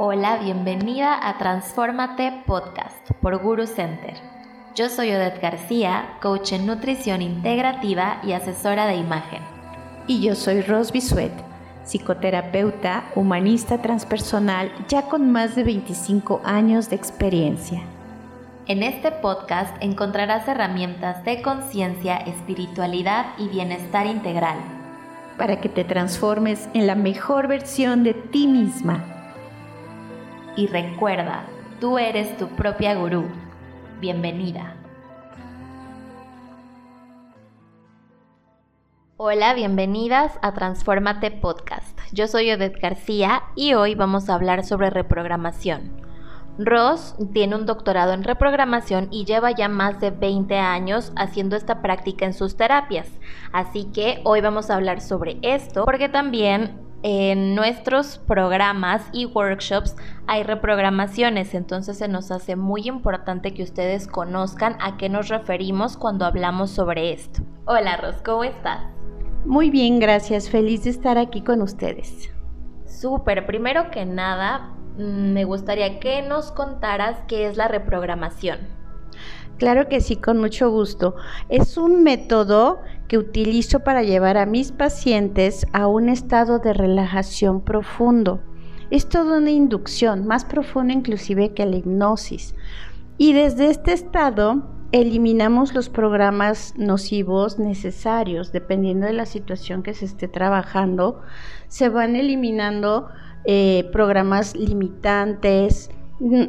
Hola, bienvenida a Transformate Podcast por Guru Center. Yo soy Odette García, coach en nutrición integrativa y asesora de imagen. Y yo soy Ros Bisuet, psicoterapeuta, humanista transpersonal, ya con más de 25 años de experiencia. En este podcast encontrarás herramientas de conciencia, espiritualidad y bienestar integral. Para que te transformes en la mejor versión de ti misma y recuerda, tú eres tu propia gurú. Bienvenida. Hola, bienvenidas a Transformate Podcast. Yo soy Odette García y hoy vamos a hablar sobre reprogramación. Ross tiene un doctorado en reprogramación y lleva ya más de 20 años haciendo esta práctica en sus terapias. Así que hoy vamos a hablar sobre esto porque también en nuestros programas y workshops hay reprogramaciones, entonces se nos hace muy importante que ustedes conozcan a qué nos referimos cuando hablamos sobre esto. Hola Ros, ¿cómo estás? Muy bien, gracias, feliz de estar aquí con ustedes. Súper, primero que nada, mm, me gustaría que nos contaras qué es la reprogramación. Claro que sí, con mucho gusto. Es un método que utilizo para llevar a mis pacientes a un estado de relajación profundo. Es toda una inducción, más profunda inclusive que la hipnosis. Y desde este estado eliminamos los programas nocivos necesarios, dependiendo de la situación que se esté trabajando. Se van eliminando eh, programas limitantes,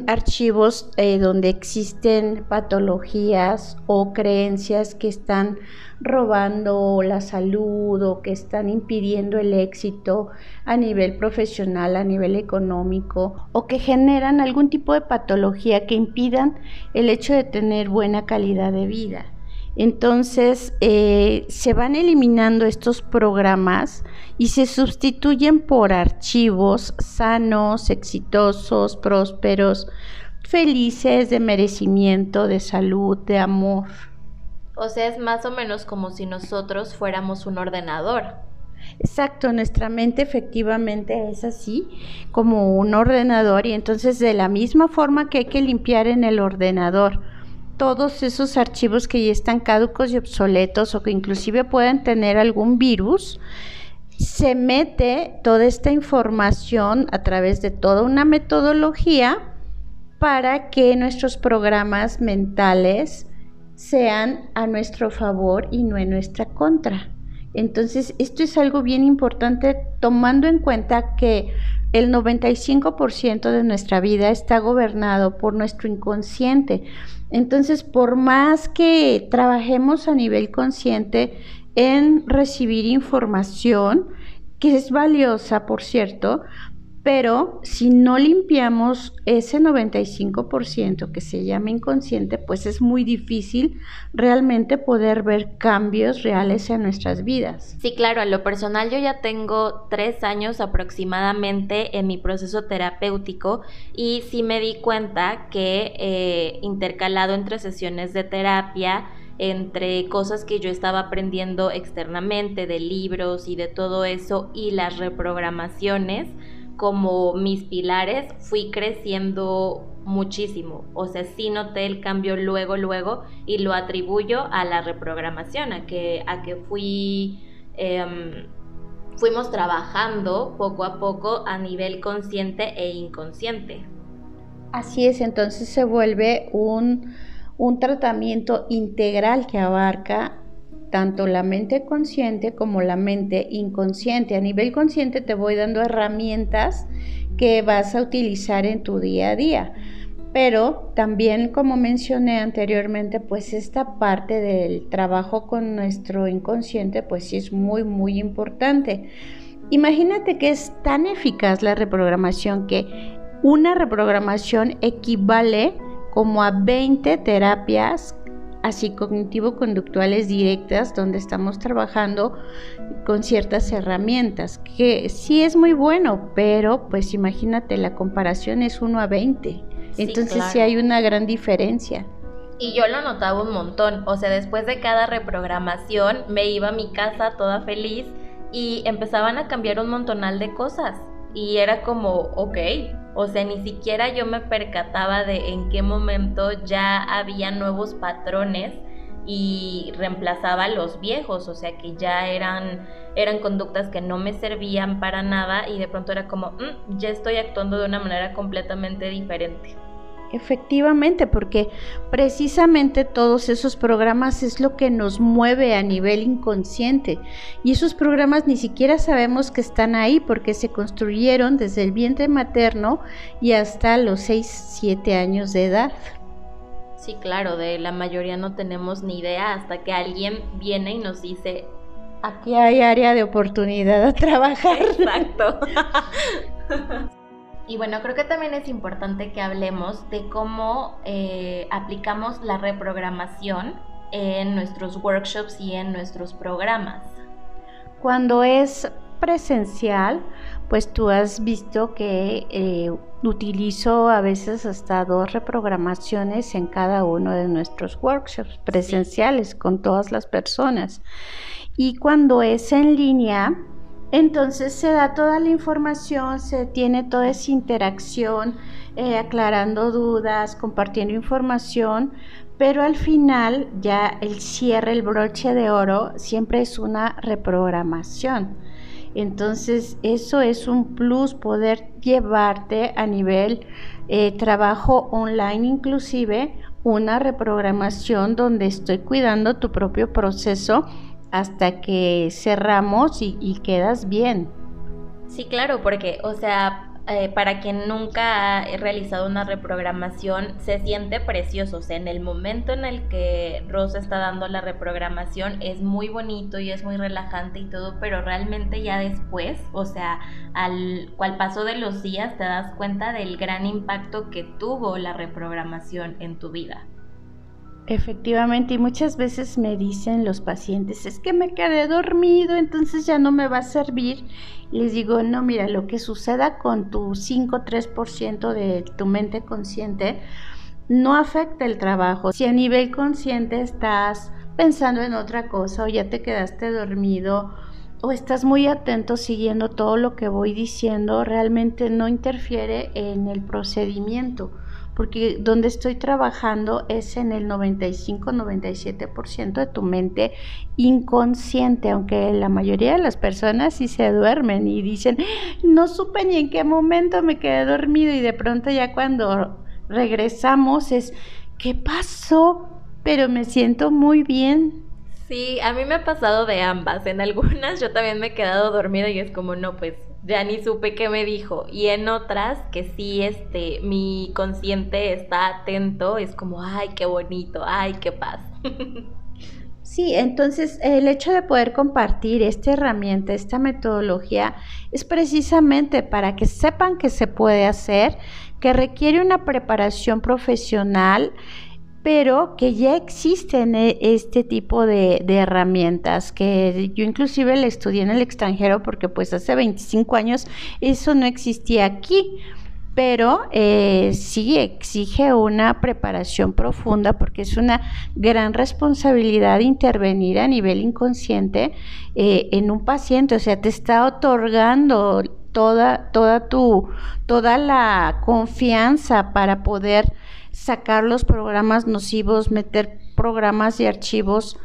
archivos eh, donde existen patologías o creencias que están robando la salud o que están impidiendo el éxito a nivel profesional, a nivel económico o que generan algún tipo de patología que impidan el hecho de tener buena calidad de vida. Entonces eh, se van eliminando estos programas y se sustituyen por archivos sanos, exitosos, prósperos, felices, de merecimiento, de salud, de amor. O sea, es más o menos como si nosotros fuéramos un ordenador. Exacto, nuestra mente efectivamente es así, como un ordenador y entonces de la misma forma que hay que limpiar en el ordenador todos esos archivos que ya están caducos y obsoletos o que inclusive pueden tener algún virus, se mete toda esta información a través de toda una metodología para que nuestros programas mentales sean a nuestro favor y no en nuestra contra. Entonces, esto es algo bien importante tomando en cuenta que el 95% de nuestra vida está gobernado por nuestro inconsciente. Entonces, por más que trabajemos a nivel consciente en recibir información, que es valiosa, por cierto, pero si no limpiamos ese 95% que se llama inconsciente, pues es muy difícil realmente poder ver cambios reales en nuestras vidas. Sí, claro, a lo personal yo ya tengo tres años aproximadamente en mi proceso terapéutico y sí me di cuenta que eh, intercalado entre sesiones de terapia, entre cosas que yo estaba aprendiendo externamente de libros y de todo eso y las reprogramaciones, como mis pilares, fui creciendo muchísimo. O sea, sí noté el cambio luego, luego, y lo atribuyo a la reprogramación, a que, a que fui, em, fuimos trabajando poco a poco a nivel consciente e inconsciente. Así es, entonces se vuelve un, un tratamiento integral que abarca tanto la mente consciente como la mente inconsciente. A nivel consciente te voy dando herramientas que vas a utilizar en tu día a día. Pero también, como mencioné anteriormente, pues esta parte del trabajo con nuestro inconsciente, pues sí es muy, muy importante. Imagínate que es tan eficaz la reprogramación que una reprogramación equivale como a 20 terapias así cognitivo-conductuales directas donde estamos trabajando con ciertas herramientas, que sí es muy bueno, pero pues imagínate, la comparación es 1 a 20. Entonces sí hay una gran diferencia. Y yo lo notaba un montón, o sea, después de cada reprogramación me iba a mi casa toda feliz y empezaban a cambiar un montonal de cosas. Y era como, ok, O sea, ni siquiera yo me percataba de en qué momento ya había nuevos patrones y reemplazaba los viejos, o sea que ya eran, eran conductas que no me servían para nada y de pronto era como, mm, ya estoy actuando de una manera completamente diferente. Efectivamente, porque precisamente todos esos programas es lo que nos mueve a nivel inconsciente y esos programas ni siquiera sabemos que están ahí porque se construyeron desde el vientre materno y hasta los 6, 7 años de edad. Sí, claro, de la mayoría no tenemos ni idea hasta que alguien viene y nos dice, aquí hay área de oportunidad a trabajar. Exacto. y bueno, creo que también es importante que hablemos de cómo eh, aplicamos la reprogramación en nuestros workshops y en nuestros programas. Cuando es presencial, pues tú has visto que eh, utilizo a veces hasta dos reprogramaciones en cada uno de nuestros workshops presenciales con todas las personas. Y cuando es en línea, entonces se da toda la información, se tiene toda esa interacción, eh, aclarando dudas, compartiendo información, pero al final ya el cierre, el broche de oro, siempre es una reprogramación. Entonces, eso es un plus, poder llevarte a nivel eh, trabajo online inclusive una reprogramación donde estoy cuidando tu propio proceso hasta que cerramos y, quedas bien. Sí, claro, porque, o sea, eh, para quien nunca ha realizado una reprogramación, se siente precioso. O sea, en el momento en el que Rosa está dando la reprogramación, es muy bonito y es muy relajante y todo, pero realmente ya después, o sea, al cual paso de los días, te das cuenta del gran impacto que tuvo la reprogramación en tu vida. Efectivamente, y muchas veces me dicen los pacientes, es que me quedé dormido, entonces ya no me va a servir. les digo, no, mira, lo que suceda con tu 5-3% de tu mente consciente no afecta el trabajo. Si a nivel consciente estás pensando en otra cosa o ya te quedaste dormido o estás muy atento siguiendo todo lo que voy diciendo, realmente no interfiere en el procedimiento porque donde estoy trabajando es en el 95-97% de tu mente inconsciente, aunque la mayoría de las personas sí se duermen y dicen, no supe ni en qué momento me quedé dormido y de pronto ya cuando regresamos es, ¿qué pasó? Pero me siento muy bien. Sí, a mí me ha pasado de ambas. En algunas yo también me he quedado dormida y es como, no, pues ya ni supe qué me dijo. Y en otras que sí, este, mi consciente está atento, es como, ay, qué bonito, ay, qué paz. Sí, entonces el hecho de poder compartir esta herramienta, esta metodología, es precisamente para que sepan que se puede hacer, que requiere una preparación profesional pero que ya existen eh, este tipo de, herramientas, que yo inclusive le estudié en el extranjero porque pues hace 25 años eso no existía aquí, pero eh, sí exige una preparación profunda porque es una gran responsabilidad intervenir a nivel inconsciente eh, en un paciente, o sea, te está otorgando toda, toda tu, toda la confianza para poder sacar los programas nocivos, meter programas y archivos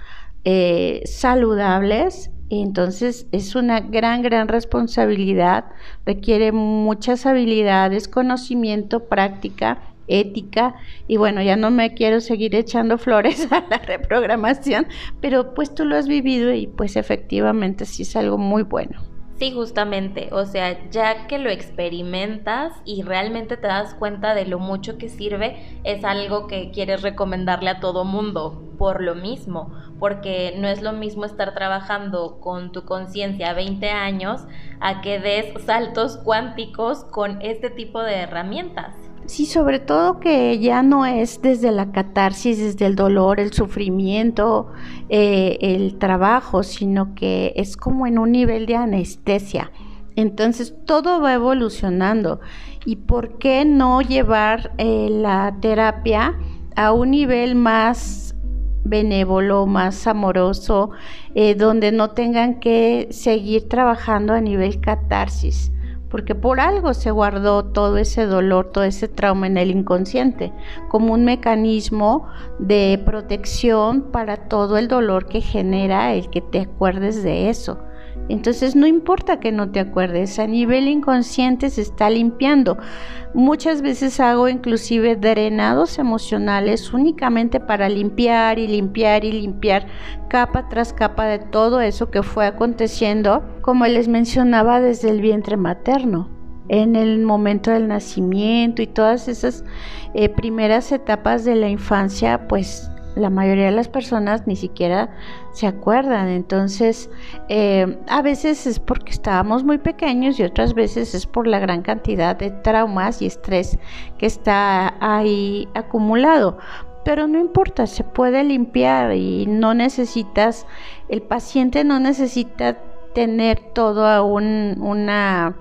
eh, saludables. entonces es una gran, gran responsabilidad, requiere muchas habilidades, conocimiento, práctica, ética y bueno, ya no me quiero seguir echando flores a la reprogramación, pero pues tú lo has vivido y pues efectivamente sí es algo muy bueno. Sí, justamente, o sea, ya que lo experimentas y realmente te das cuenta de lo mucho que sirve, es algo que quieres recomendarle a todo mundo, por lo mismo, porque no es lo mismo estar trabajando con tu conciencia 20 años a que des saltos cuánticos con este tipo de herramientas. Sí, sobre todo que ya no es desde la catarsis, desde el dolor, el sufrimiento, eh, el trabajo, sino que es como en un nivel de anestesia. Entonces todo va evolucionando. ¿Y por qué no llevar eh, la terapia a un nivel más benévolo, más amoroso, eh, donde no tengan que seguir trabajando a nivel catarsis? Porque por algo se guardó todo ese dolor, todo ese trauma en el inconsciente, como un mecanismo de protección para todo el dolor que genera el que te acuerdes de eso. Entonces no importa que no te acuerdes, a nivel inconsciente se está limpiando. Muchas veces hago inclusive drenados emocionales únicamente para limpiar y limpiar y limpiar capa tras capa de todo eso que fue aconteciendo, como les mencionaba desde el vientre materno en el momento del nacimiento y todas esas eh, primeras etapas de la infancia, pues la mayoría de las personas ni siquiera se acuerdan. Entonces, eh, a veces es porque estábamos muy pequeños y otras veces es por la gran cantidad de traumas y estrés que está ahí acumulado. Pero no importa, se puede limpiar y no necesitas, el paciente no necesita tener todo un, una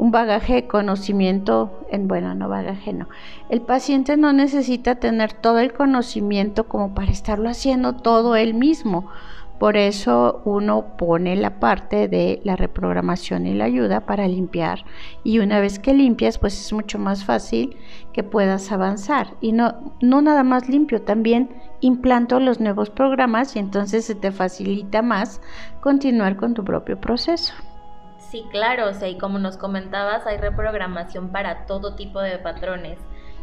un bagaje de conocimiento, en, bueno, no bagaje, no. El paciente no necesita tener todo el conocimiento como para estarlo haciendo todo él mismo. Por eso uno pone la parte de la reprogramación y la ayuda para limpiar. Y una vez que limpias, pues es mucho más fácil que puedas avanzar. Y no, no nada más limpio, también implanto los nuevos programas y entonces se te facilita más continuar con tu propio proceso. Sí, claro, o sea, y como nos comentabas, hay reprogramación para todo tipo de patrones.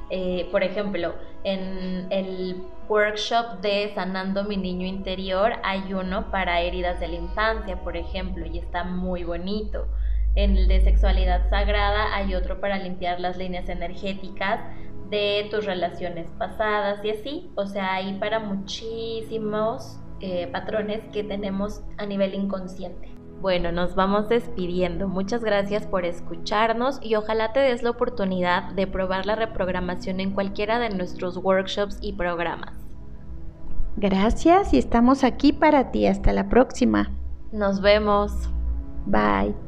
Eh, por ejemplo, en el workshop de Sanando mi niño interior hay uno para heridas de la infancia, por ejemplo, y está muy bonito. En el de sexualidad sagrada hay otro para limpiar las líneas energéticas de tus relaciones pasadas y así. O sea, hay para muchísimos eh, patrones que tenemos a nivel inconsciente. Bueno, nos vamos despidiendo. Muchas gracias por escucharnos y ojalá te des la oportunidad de probar la reprogramación en cualquiera de nuestros workshops y programas. Gracias y estamos aquí para ti. Hasta la próxima. Nos vemos. Bye.